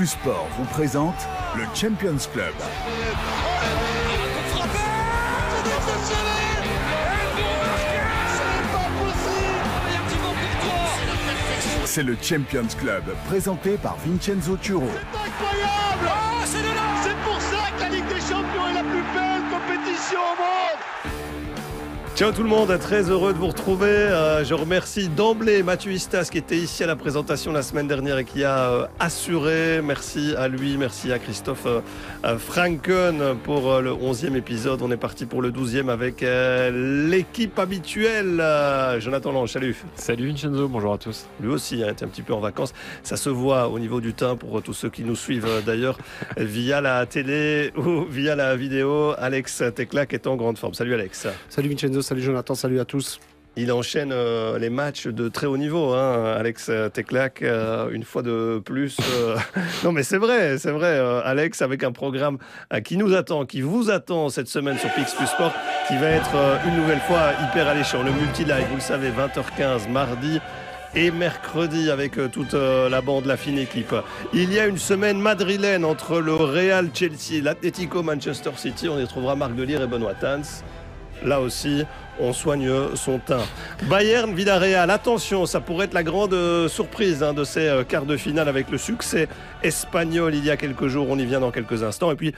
Plus Sport vous présente le Champions Club. C'est le Champions Club, présenté par Vincenzo Turo. Incroyable Ah, c'est de là C'est pour ça que la Ligue des Champions est la plus belle compétition au monde Ciao tout le monde, très heureux de vous retrouver. Euh, je remercie d'emblée Mathieu Istas qui était ici à la présentation la semaine dernière et qui a euh, assuré. Merci à lui, merci à Christophe euh, Franken pour le 11e épisode. On est parti pour le 12e avec l'équipe habituelle. Jonathan Lange, salut. Salut Vincenzo, bonjour à tous. Lui aussi hein, était un petit peu en vacances. Ça se voit au niveau du teint pour tous ceux qui nous suivent d'ailleurs via la télé ou via la vidéo. Alex Teclac est en grande forme. Salut Alex. Salut Vincenzo, salut Jonathan, salut à tous. Il enchaîne euh, les matchs de très haut niveau, hein, Alex Teclac, euh, une fois de plus. euh, non mais c'est vrai, c'est vrai, Alex, avec un programme qui nous attend, qui vous attend cette semaine sur Pix Plus Sport, qui va être une nouvelle fois hyper alléchant. Le multi-live, vous le savez, 20h15 mardi et mercredi avec toute la bande, la fine équipe. Il y a une semaine madrilène entre le Real Chelsea l'Atlético Manchester City. On y trouvera Marc Delire et Benoît Tans. Là aussi, on soigne son teint. Bayern, Villarreal, attention, ça pourrait être la grande euh, surprise hein, de ces euh, quarts de finale avec le succès espagnol il y a quelques jours. On y vient dans quelques instants. Et puis,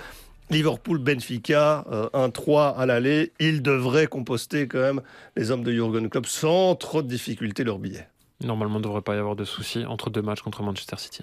Liverpool, Benfica, euh, 1-3 à l'aller. Ils devraient composter quand même les hommes de Jurgen Klopp sans trop de difficultés leur billet. Normalement, il ne devrait pas y avoir de soucis entre deux matchs contre Manchester City.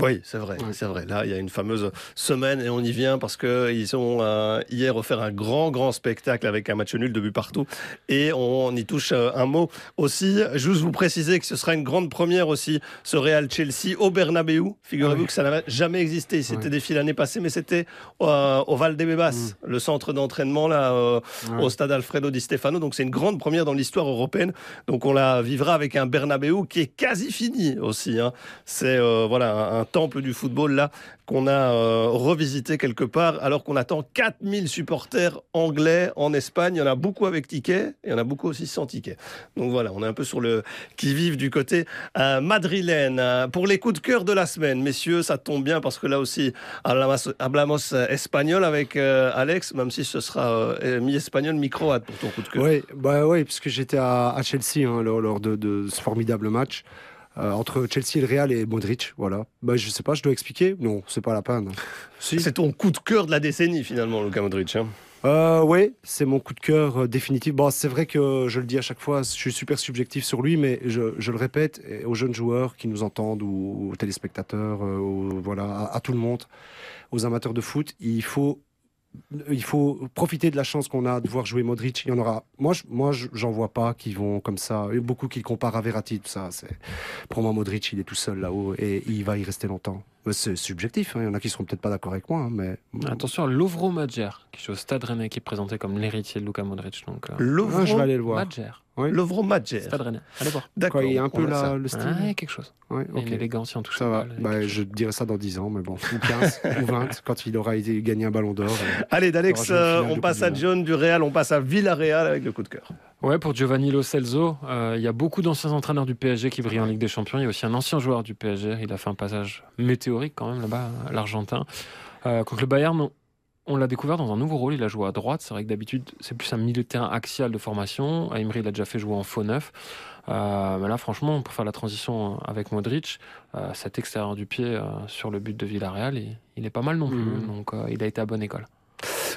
Oui, c'est vrai, c'est vrai. Là, il y a une fameuse semaine et on y vient parce que ils ont euh, hier offert un grand, grand spectacle avec un match nul de but partout et on y touche euh, un mot aussi. Juste vous préciser que ce sera une grande première aussi, ce Real Chelsea au Bernabeu. Figurez-vous oui. que ça n'avait jamais existé. C'était Ouais. défilé l'année passée, mais c'était euh, au Valdebebas, le centre d'entraînement là au stade Alfredo Di Stefano. Donc c'est une grande première dans l'histoire européenne. Donc on la vivra avec un Bernabeu qui est quasi fini aussi. hein. C'est voilà un, un temple du football là qu'on a euh, revisité quelque part alors qu'on attend 4000 supporters anglais en Espagne. Il y en a beaucoup avec ticket et il y en a beaucoup aussi sans ticket. Donc voilà, on est un peu sur le qui-vive du côté euh, madrilène. Euh, Pour les coups de cœur de la semaine, messieurs, ça tombe bien parce que là aussi, hablamos, hablamos espagnol avec Alex, même si ce sera mi-espagnol, mi-croate pour ton coup de cœur. Oui, bah ouais, puisque j'étais à, Chelsea hein, lors, de ce formidable match euh, entre Chelsea et le Real et Modric. Voilà. Bah, je sais pas, je dois expliquer Non, c'est pas la peine. Si. C'est ton coup de cœur de la décennie finalement, Luka Modric. hein. Euh, ouais, c'est mon coup de cœur euh, définitif. Bon, c'est vrai que je le dis à chaque fois, je suis super subjectif sur lui, mais je, je le répète aux jeunes joueurs qui nous entendent ou aux téléspectateurs, euh, aux- voilà, à, à tout le monde, aux amateurs de foot, il faut il faut profiter de la chance qu'on a de voir jouer Modric. Il y en aura. Moi, je, moi, je- j'en vois pas qui vont comme ça. Beaucoup qui le comparent à Verratti, tout ça. C'est pour moi Modric, il est tout seul là-haut et il va y rester longtemps. Mais C'est subjectif. hein. Il y en a qui seront peut-être pas d'accord avec moi, hein, mais Attention à Lovro Madjer, qui joue au Stade Rennais, qui est présenté comme l'héritier de Luka Modric. Donc, euh, Lovro Ah, je vais aller le voir. Madjer, Oui. Lovro Madjer. Stade Rennais. Allez voir. D'accord. Il y a un peu la, le style. Ah, quelque chose. Ouais, ok. Une élégance, en touche Ça va. Bah, je chose. te dirai ça dans 10 ans, mais bon. Ou 15, ou 20, quand il aura été, gagné un ballon d'or. euh. Allez, d'Alex, euh, on passe à John du Real, on passe à Villarreal avec le coup de cœur. Ouais, pour Giovanni Lo Celso, euh, il y a beaucoup d'anciens entraîneurs du PSG qui brillent en Ligue des Champions. Il y a aussi un ancien joueur du PSG. Il a fait un passage météorique quand même là-bas, l'Argentin. Euh, contre le Bayern, on, on l'a découvert dans un nouveau rôle. Il a joué à droite. C'est vrai que d'habitude, c'est plus un milieu de terrain axial de formation. Emery, il a déjà fait jouer en faux neuf. Euh, mais là, franchement, pour faire la transition avec Modric, euh, cet extérieur du pied euh, sur le but de Villarreal, il, il est pas mal non plus. Mhm. Donc, euh, il a été à bonne école.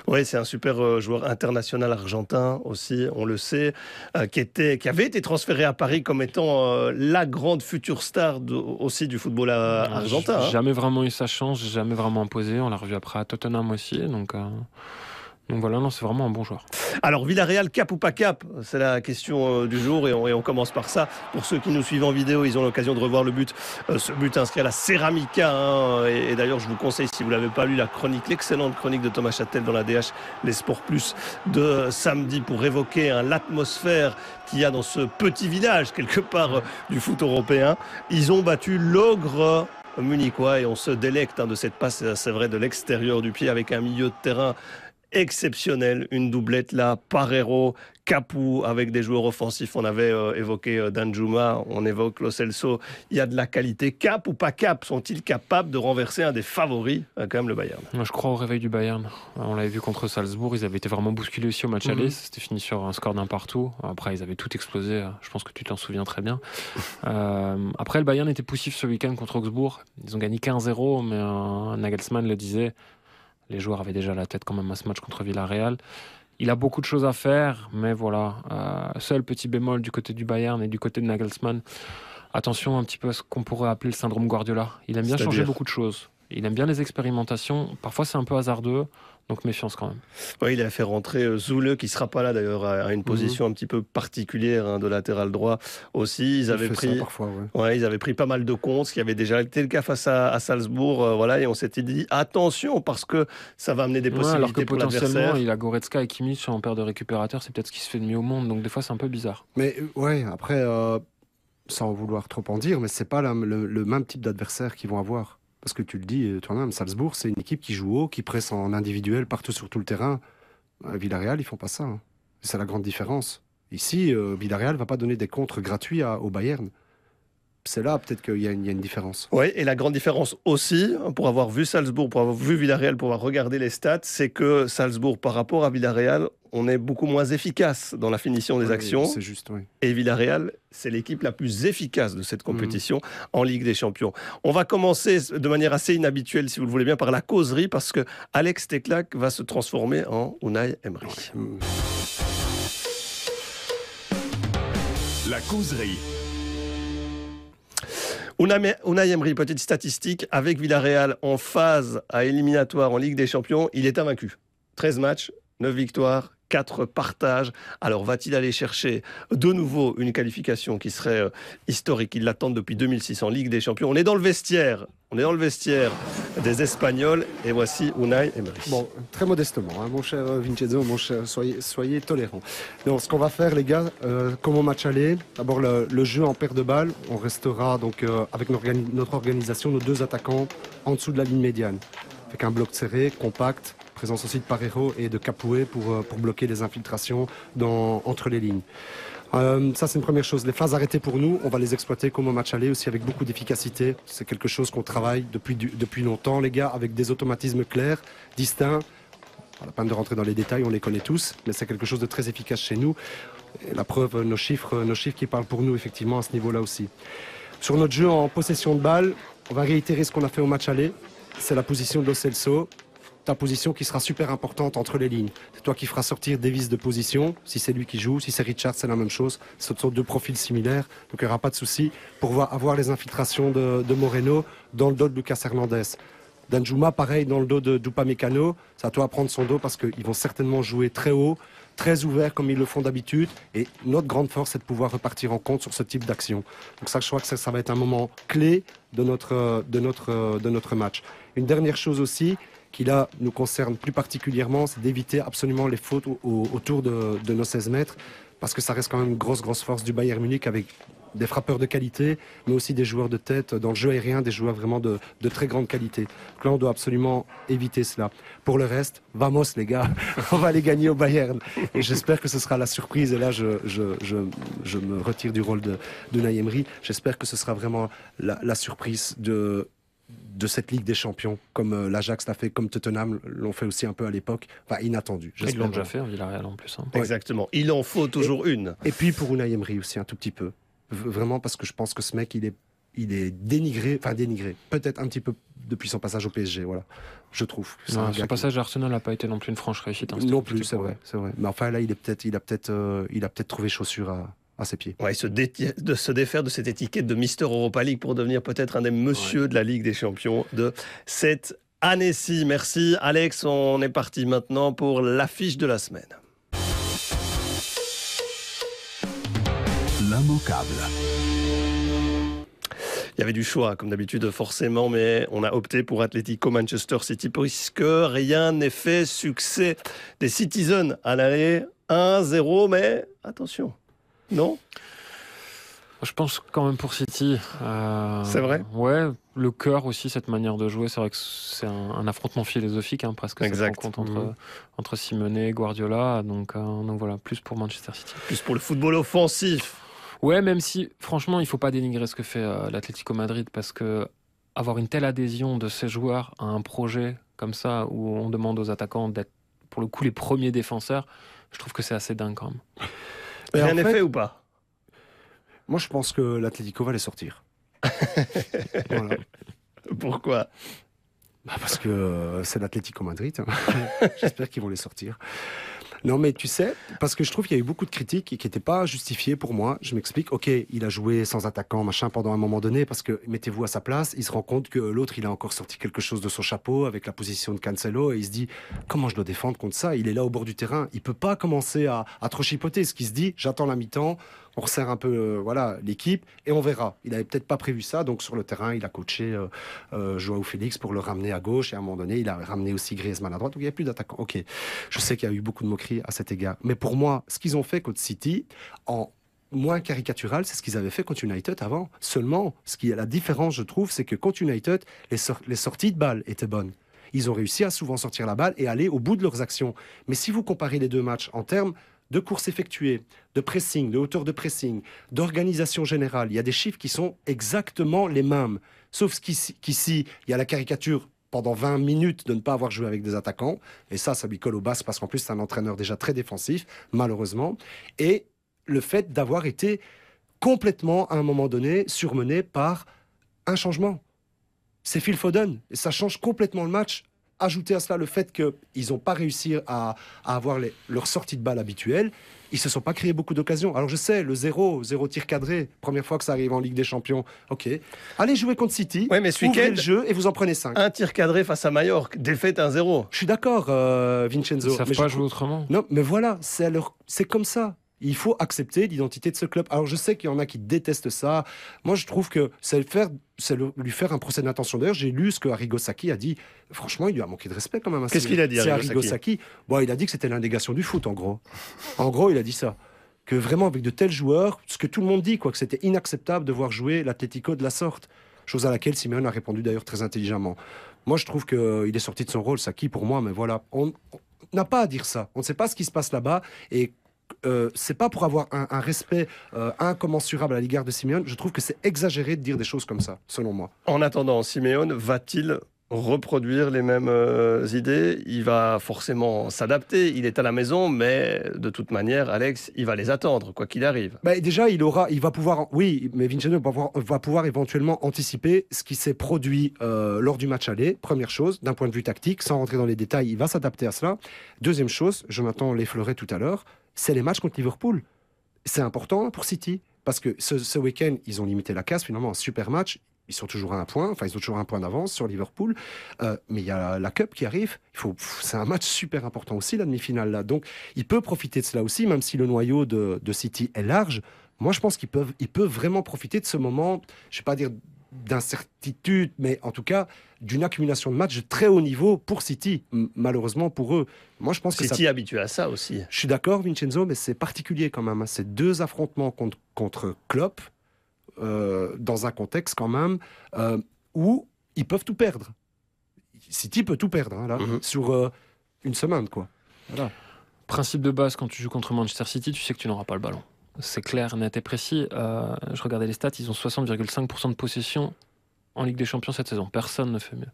Oui, c'est un super euh, joueur international argentin aussi, on le sait, euh, qui, était, qui avait été transféré à Paris comme étant euh, la grande future star de- aussi du football euh, argentin. hein. Jamais vraiment eu sa chance, jamais vraiment imposé. On l'a revu après à Tottenham aussi. Donc, euh, donc voilà, non, c'est vraiment un bon joueur. Alors Villarreal, cap ou pas cap C'est la question euh, du jour et on, commence par ça. Pour ceux qui nous suivent en vidéo, ils ont l'occasion de revoir le but, euh, ce but inscrit à la Ceramica. hein. et et d'ailleurs, je vous conseille, si vous l'avez pas lu, la chronique, l'excellente chronique de Thomas Châtel dans la DH, les Sports Plus de samedi pour évoquer hein, l'atmosphère qu'il y a dans ce petit village quelque part euh, du foot européen. Ils ont battu l'ogre munichois et on se délecte hein, de cette passe, c'est vrai, de l'extérieur du pied avec un milieu de terrain exceptionnelle. Une doublette là, Parero, Capou, avec des joueurs offensifs. On avait euh, évoqué euh, Danjuma, on évoque Lo Celso. Il y a de la qualité. Cap ou pas cap Sont-ils capables de renverser un des favoris, euh, quand même, le Bayern? Moi, je crois au réveil du Bayern. On l'avait vu contre Salzbourg. Ils avaient été vraiment bousculés aussi au match Mhm. aller. C'était fini sur un score d'un partout. Après, ils avaient tout explosé. Je pense que tu t'en souviens très bien. Euh, après, le Bayern était poussif ce week-end contre Augsbourg. Ils ont gagné 15-0, mais Nagelsmann le disait. Les joueurs avaient déjà la tête quand même à ce match contre Villarreal. Il a beaucoup de choses à faire, mais voilà. Euh, seul petit bémol du côté du Bayern et du côté de Nagelsmann. Attention un petit peu à ce qu'on pourrait appeler le syndrome Guardiola. Il aime bien changer beaucoup de choses. Il aime bien les expérimentations. Parfois, c'est un peu hasardeux. Donc méfiance quand même. Oui, il a fait rentrer euh, Zoule, qui sera pas là d'ailleurs, à une position un petit peu particulière hein, de latéral droit aussi. Ils Il avaient pris. parfois, ouais. Ouais, ils avaient pris pas mal de comptes, ce qui avait déjà été le cas face à, à Salzbourg. euh, voilà, et on s'était dit attention parce que ça va amener des Ouais, alors que possibilités pour potentiellement, l'adversaire. il a Goretzka et Kimmich en paire de récupérateurs. C'est peut-être ce qui se fait de mieux au monde. Donc des fois, c'est un peu bizarre. Mais euh, ouais, après, euh, sans vouloir trop en dire, mais c'est pas la- le, le même type d'adversaire qu'ils vont avoir. Parce que tu le dis euh, toi-même, Salzbourg, c'est une équipe qui joue haut, qui presse en individuel partout sur tout le terrain. À Villarreal, ils font pas ça. hein. C'est la grande différence. Ici, euh, Villarreal va pas donner des contres gratuits à- au Bayern. C'est là peut-être qu'il y, a une- il y a une différence. Oui, et la grande différence aussi, hein, pour avoir vu Salzbourg, pour avoir vu Villarreal, pour avoir regardé les stats, c'est que Salzbourg, par rapport à Villarreal, on est beaucoup moins efficace dans la finition des Oui, actions. C'est juste, oui. Et Villarreal, c'est l'équipe la plus efficace de cette compétition Mhm. en Ligue des Champions. On va commencer de manière assez inhabituelle, si vous le voulez bien, par la causerie, parce que Alex Teklak va se transformer en Unai Emery. Hum. La causerie. Unai petite statistique, avec Villarreal en phase à éliminatoire en Ligue des Champions, il est invaincu. 13 matchs, 9 victoires, 4 partages. Alors va-t-il aller chercher de nouveau une qualification qui serait euh, historique? Il l'attend depuis 2006 en Ligue des Champions. On est dans le vestiaire, on est dans le vestiaire des Espagnols et voici Unai Emery. Bon, très modestement, hein, mon cher euh, Vincenzo, mon cher, soyez, soyez tolérants. Donc, ce qu'on va faire, les gars, euh, comme au match aller, d'abord le, jeu en paire de balles, on restera donc euh, avec notre organisation, nos deux attaquants en dessous de la ligne médiane, avec un bloc serré, compact, présence aussi de Parejo et de Capoué pour, euh, pour bloquer les infiltrations dans, entre les lignes. Euh, ça, c'est une première chose. Les phases arrêtées pour nous, on va les exploiter comme au match aller aussi avec beaucoup d'efficacité. C'est quelque chose qu'on travaille depuis, depuis longtemps, les gars, avec des automatismes clairs, distincts. Pas la peine de rentrer dans les détails, on les connaît tous, mais c'est quelque chose de très efficace chez nous. La preuve, nos chiffres, nos chiffres qui parlent pour nous, effectivement, à ce niveau-là aussi. Sur notre jeu en possession de balle, on va réitérer ce qu'on a fait au match aller. C'est la position de Lo Celso. Ta position qui sera super importante entre les lignes. C'est toi qui feras sortir Davis de position. Si c'est lui qui joue, si c'est Richard, c'est la même chose. Ce sont deux profils similaires, donc il n'y aura pas de souci pour voir- avoir les infiltrations de, Moreno dans le dos de Lucas Hernandez. Danjuma, pareil, dans le dos de Dupamecano. C'est à toi à prendre son dos parce qu'ils vont certainement jouer très haut, très ouvert comme ils le font d'habitude. Et notre grande force, c'est de pouvoir repartir en compte sur ce type d'action. Donc ça, je crois que ça, ça va être un moment clé de notre, de, notre, de notre match. Une dernière chose aussi, qui là nous concerne plus particulièrement, c'est d'éviter absolument les fautes au- au- autour de, nos 16 mètres, parce que ça reste quand même une grosse, grosse force du Bayern Munich avec des frappeurs de qualité, mais aussi des joueurs de tête dans le jeu aérien, des joueurs vraiment de, très grande qualité. Donc là, on doit absolument éviter cela. Pour le reste, vamos les gars, on va les gagner au Bayern. Et j'espère que ce sera la surprise. Et là, je, me retire du rôle de, de. J'espère que ce sera vraiment la surprise de de cette Ligue des Champions, comme euh, l'Ajax l'a fait, comme Tottenham l'ont fait aussi un peu à l'époque. Enfin, inattendu. Ils l'ont déjà fait en Villarreal en plus. hein. Ouais. Exactement. Il en faut toujours une. Et puis pour Unai Emery aussi, un tout petit peu. Vraiment parce que je pense que ce mec, il est, il est dénigré, enfin dénigré, peut-être un petit peu depuis son passage au PSG, voilà. Je trouve. Non, qui- passage à Arsenal n'a pas été non plus une franche réussite. hein. Non plus, c'est vrai, c'est vrai. Mais enfin là, il est peut-être, il a peut-être, euh, il a peut-être trouvé chaussure à, à ses pieds. Ouais, se, de se défaire de cette étiquette de Mister Europa League pour devenir peut-être un des messieurs de la Ligue des Champions de cette année-ci. Merci Alex, on est parti maintenant pour l'affiche de la semaine. L'immanquable. Il y avait du choix, comme d'habitude, forcément, mais on a opté pour Atlético Manchester City puisque rien n'est fait. Succès des Citizens à l'aller 1-0, mais attention, non Je pense quand même pour City. Euh, c'est vrai Ouais, le cœur aussi, cette manière de jouer. C'est vrai que c'est un, affrontement philosophique, hein, presque. Exact. Cette rencontre entre, mmh. entre Simone et Guardiola. Donc, euh, donc voilà, plus pour Manchester City. Plus pour le football offensif. Ouais, même si, franchement, il faut pas dénigrer ce que fait euh, l'Atlético Madrid parce que avoir une telle adhésion de ces joueurs à un projet comme ça où on demande aux attaquants d'être pour le coup les premiers défenseurs, je trouve que c'est assez dingue quand même. Rien n'est fait ou pas? Moi, je pense que l'Atlético va les sortir. Pourquoi? Bah Parce que euh, c'est l'Atlético Madrid. Hein. J'espère qu'ils vont les sortir. Non, mais tu sais, parce que je trouve qu'il y a eu beaucoup de critiques qui n'étaient pas justifiées pour moi. Je m'explique. Ok, il a joué sans attaquant, machin, pendant un moment donné, parce que mettez-vous à sa place, il se rend compte que l'autre, il a encore sorti quelque chose de son chapeau avec la position de Cancelo, et il se dit comment je dois défendre contre ça? Il est là au bord du terrain, il peut pas commencer à, à trop chipoter. Ce qui se dit, j'attends la mi-temps, on resserre un peu euh, voilà l'équipe et on verra. Il avait peut-être pas prévu ça, donc sur le terrain, il a coaché euh, euh, Joao Félix pour le ramener à gauche et à un moment donné, il a ramené aussi Griezmann à droite. Donc il n'y a plus d'attaquants. Ok, je sais qu'il y a eu beaucoup de moqueries à cet égard, mais pour moi, ce qu'ils ont fait contre City en moins caricatural, c'est ce qu'ils avaient fait contre United avant. Seulement, ce qui est la différence, je trouve, c'est que contre United, les, les sorties de balles étaient bonnes ils ont réussi à souvent sortir la balle et aller au bout de leurs actions. Mais si vous comparez les deux matchs en termes de courses effectuées, de pressing, de hauteur de pressing, d'organisation générale. Il y a des chiffres qui sont exactement les mêmes. Sauf qu'ici, il y a la caricature pendant 20 minutes de ne pas avoir joué avec des attaquants. Et ça, ça lui colle au basque parce qu'en plus, c'est un entraîneur déjà très défensif, malheureusement. Et le fait d'avoir été complètement, à un moment donné, surmené par un changement. C'est Phil Foden. Et ça change complètement le match Ajouter à cela le fait qu'ils n'ont pas réussi à, avoir leur sortie de balle habituelle. Ils se sont pas créés beaucoup d'occasions. Alors je sais, le zéro, zéro tir cadré, première fois que ça arrive en Ligue des Champions. Ok. Allez jouer contre City. Ouais, mais ce le jeu et vous en prenez 5. Un tir cadré face à Mallorca, défaite 1-0. Je suis d'accord, euh, Vincenzo. Ils savent pas jouer autrement. Non, mais voilà, c'est leur... c'est comme ça. Il faut accepter l'identité de ce club. Alors je sais qu'il y en a qui détestent ça. Moi je trouve que c'est faire, lui faire un procès d'intention. D'ailleurs j'ai lu ce que Arrigo Sacchi a dit. Franchement il lui a manqué de respect quand même. Qu'est-ce qu'il a dit Arrigo Sacchi bon, Il a dit que c'était l'indégation du foot en gros. En gros il a dit ça. Que vraiment avec de tels joueurs, ce que tout le monde dit, quoi, que c'était inacceptable de voir jouer l'Atlético de la sorte. Chose à laquelle Simeone a répondu d'ailleurs très intelligemment. Moi je trouve qu'il est sorti de son rôle, Sacchi pour moi, mais voilà. On, n'a pas à dire ça. On ne sait pas ce qui se passe là-bas. Et euh, c'est pas pour avoir un, respect euh, incommensurable à l'égard de Simeone. Je trouve que c'est exagéré de dire des choses comme ça, selon moi. En attendant, Simeone va-t-il reproduire les mêmes euh, idées, il va forcément s'adapter. Il est à la maison, mais de toute manière, Alex, il va les attendre, quoi qu'il arrive. Bah, déjà, il aura, il va pouvoir, oui, mais Vincenzo va pouvoir, va pouvoir éventuellement anticiper ce qui s'est produit lors du match aller. Première chose, d'un point de vue tactique, sans rentrer dans les détails, il va s'adapter à cela. Deuxième chose, Jonathan l'effleurait tout à l'heure, c'est les matchs contre Liverpool. C'est important pour City, parce que ce, week-end, ils ont limité la casse, finalement, un super match. Ils sont toujours à un point, enfin ils ont toujours un point d'avance sur Liverpool, euh, mais il y a la Cup qui arrive. Il faut, c'est un match super important aussi la demi-finale là. Donc il peut profiter de cela aussi, même si le noyau de, de City est large. Moi je pense qu'ils peuvent, ils peuvent vraiment profiter de ce moment. Je vais pas dire d'incertitude, mais en tout cas d'une accumulation de matchs de très haut niveau pour City, malheureusement pour eux. Moi, je pense City que City habitué à ça aussi. Je suis d'accord, Vincenzo, mais c'est particulier quand même. Hein. C'est deux affrontements contre, contre Klopp euh, dans un contexte quand même euh, où ils peuvent tout perdre. City peut tout perdre hein, là, mhm. sur euh, une semaine, quoi. Principe de base quand tu joues contre Manchester City, tu sais que tu n'auras pas le ballon. C'est clair, net et précis. Euh, je regardais les stats, ils ont 60,5% de possession en Ligue des Champions cette saison. Personne ne fait mieux.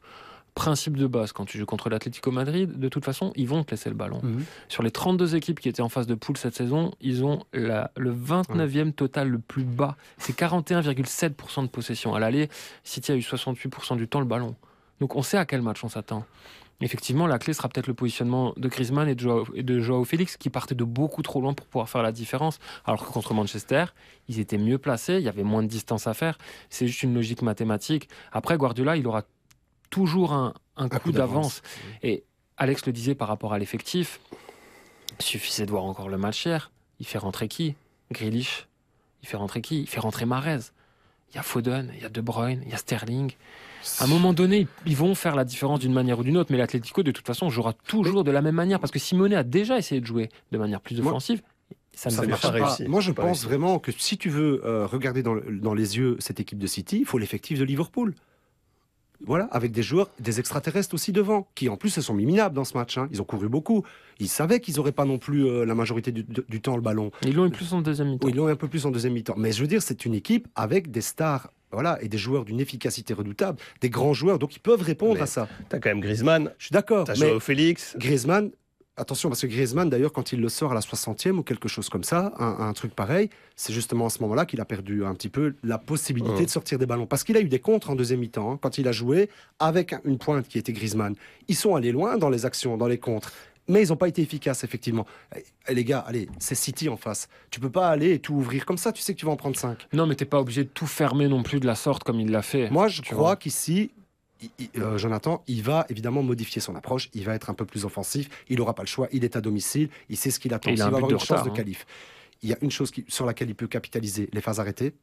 Principe de base, quand tu joues contre l'Atlético Madrid, de toute façon, ils vont te laisser le ballon. Mhm. Sur les 32 équipes qui étaient en phase de poule cette saison, ils ont le 29e total le plus bas. C'est 41,7% de possession. À l'aller, City a eu 68% du temps le ballon. Donc on sait à quel match on s'attend. Effectivement, la clé sera peut-être le positionnement de Griezmann et de, Joao, Félix qui partaient de beaucoup trop loin pour pouvoir faire la différence. Alors que contre Manchester, ils étaient mieux placés, il y avait moins de distance à faire. C'est juste une logique mathématique. Après, Guardiola, il aura toujours un, coup, d'avance. Et Alex le disait par rapport à l'effectif, suffisait de voir encore le match hier. Il fait rentrer qui? Grealish. Il fait rentrer qui? Il fait rentrer Marez. Il y a Foden, il y a De Bruyne, il y a Sterling. À un moment donné, ils vont faire la différence d'une manière ou d'une autre, mais l'Atlético, de toute façon, jouera toujours de la même manière parce que Simone a déjà essayé de jouer de manière plus offensive. Ça ne Ça marche pas pas. réussi. Moi, je Pas pense réussi. vraiment que si tu veux euh, regarder dans, le- dans les yeux cette équipe de City, il faut l'effectif de Liverpool. Voilà, avec des joueurs, des extraterrestres aussi devant, qui en plus se sont mis minables dans ce match. hein. Ils ont couru beaucoup. Ils savaient qu'ils n'auraient pas non plus euh, la majorité du, temps le ballon. Ils l'ont eu plus en deuxième mi-temps. Oui, ils l'ont un peu plus en deuxième mi-temps. Mais je veux dire, c'est une équipe avec des stars. Voilà, et des joueurs d'une efficacité redoutable, des grands joueurs, donc ils peuvent répondre Mais à ça. T'as quand même Griezmann, Je suis d'accord. t'as Mais Félix. Griezmann, attention, parce que Griezmann, d'ailleurs, quand il le sort à la 60e ou quelque chose comme ça, un, un truc pareil, c'est justement à ce moment-là qu'il a perdu un petit peu la possibilité de sortir des ballons. Parce qu'il a eu des contres en deuxième mi-temps, hein, quand il a joué avec un- une pointe qui était Griezmann. Ils sont allés loin dans les actions, dans les contres. Mais ils n'ont pas été efficaces, effectivement. Eh, les gars, allez, c'est City en face. Tu peux pas aller et tout ouvrir comme ça, tu sais que tu vas en prendre 5. Non, mais t'es pas obligé de tout fermer non plus de la sorte comme il l'a fait. Moi, je crois qu'ici, il- il- euh, Jonathan, il va évidemment modifier son approche. Il va être un peu plus offensif. Il n'aura pas le choix. Il est à domicile. Il sait ce qu'il attend. Il va avoir une chance de hein. qualif. Il y a une chose qui- sur laquelle il peut capitaliser les phases arrêtées.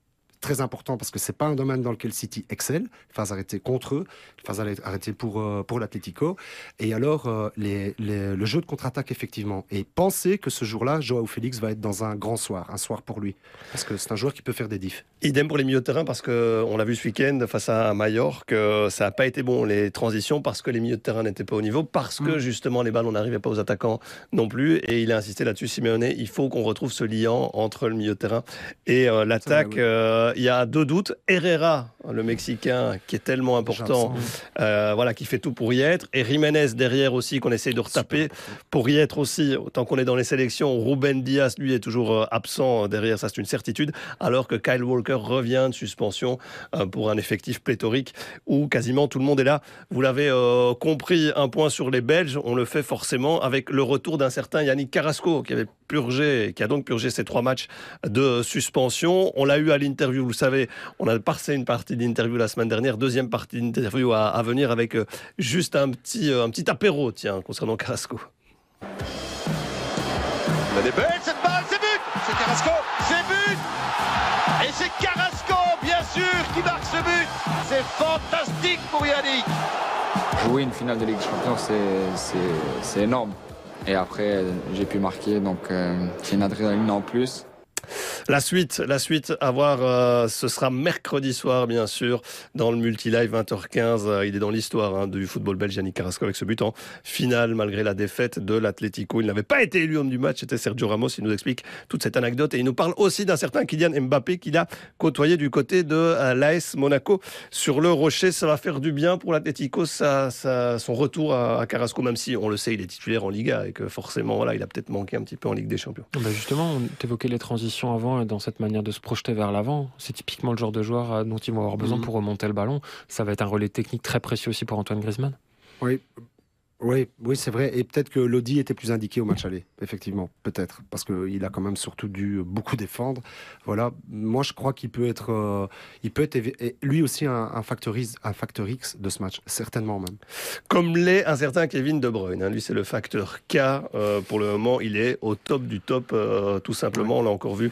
Très important parce que c'est pas un domaine dans lequel City excelle. Phases arrêtées contre eux, phases arrêtées pour, euh, pour l'Atlético. Et alors, euh, les- les- le jeu de contre-attaque, effectivement. Et pensez que ce jour-là, Joao Félix va être dans un grand soir, un soir pour lui. Parce que c'est un joueur qui peut faire des diffs. Idem pour les milieux de terrain parce qu'on l'a vu ce week-end face à Mallorca, que ça n'a pas été bon les transitions parce que les milieux de terrain n'étaient pas au niveau, parce que Mm. justement les balles on n'arrivait pas aux attaquants non plus. Et il a insisté là-dessus, Simeone, il faut qu'on retrouve ce liant entre le milieu de terrain et euh, l'attaque. Euh, Il y a deux doutes. Herrera, le Mexicain, qui est tellement important, euh, voilà, qui fait tout pour y être. Et Jiménez derrière aussi, qu'on essaye de retaper pour y être aussi. Tant qu'on est dans les sélections, Ruben Diaz, lui, est toujours euh, absent derrière, ça c'est une certitude. Alors que Kyle Walker revient de suspension pour un effectif pléthorique où quasiment tout le monde est là. Vous l'avez euh, compris, un point sur les Belges, on le fait forcément avec le retour d'un certain Yannick Carrasco qui avait purgé, qui a donc purgé ces trois matchs de suspension. On l'a eu à l'interview, vous le savez, on a passé une partie d'interview la semaine dernière, deuxième partie d'interview à, à venir avec euh, juste un petit, euh, un petit apéro, tiens, concernant Carrasco. Elle est belle cette balle, c'est but C'est Carrasco, c'est but Et c'est Carrasco, bien sûr, qui marque ce but C'est fantastique pour Yannick Jouer une finale de Ligue des Champions, c'est- c'est c'est énorme. Et après, j'ai pu marquer, donc euh, c'est une adrénaline en plus. La suite, la suite à voir, euh, ce sera mercredi soir, bien sûr, dans le multi-live 20h15. Euh, il est dans l'histoire hein, du football belge, Yannick Carrasco, avec ce but en finale, malgré la défaite de l'Atlético. Il n'avait pas été élu homme du match, c'était Sergio Ramos. Il nous explique toute cette anecdote et il nous parle aussi d'un certain Kylian Mbappé qu'il a côtoyé du côté de euh, l'AS Monaco sur le Rocher. Ça va faire du bien pour l'Atlético, son retour à, à Carrasco, même si on le sait, il est titulaire en Liga et que forcément, voilà, il a peut-être manqué un petit peu en Ligue des Champions. Bah justement, on évoquait les transitions avant et dans cette manière de se projeter vers l'avant. C'est typiquement le genre de joueur euh, dont ils vont avoir besoin Mhm. pour remonter le ballon. Ça va être un relais technique très précieux aussi pour Antoine Griezmann. Oui, oui, oui c'est vrai. Et peut-être que Lodi était plus indiqué au match aller, effectivement, peut-être, parce qu'il a quand même surtout dû beaucoup défendre. Voilà, moi je crois qu'il peut être, euh, il peut être lui aussi un, un, facteur X, un facteur X de ce match, certainement même. Comme l'est un certain Kevin De Bruyne. hein. Lui, c'est le facteur K. euh, pour le moment, il est au top du top, euh, tout simplement. On l'a encore vu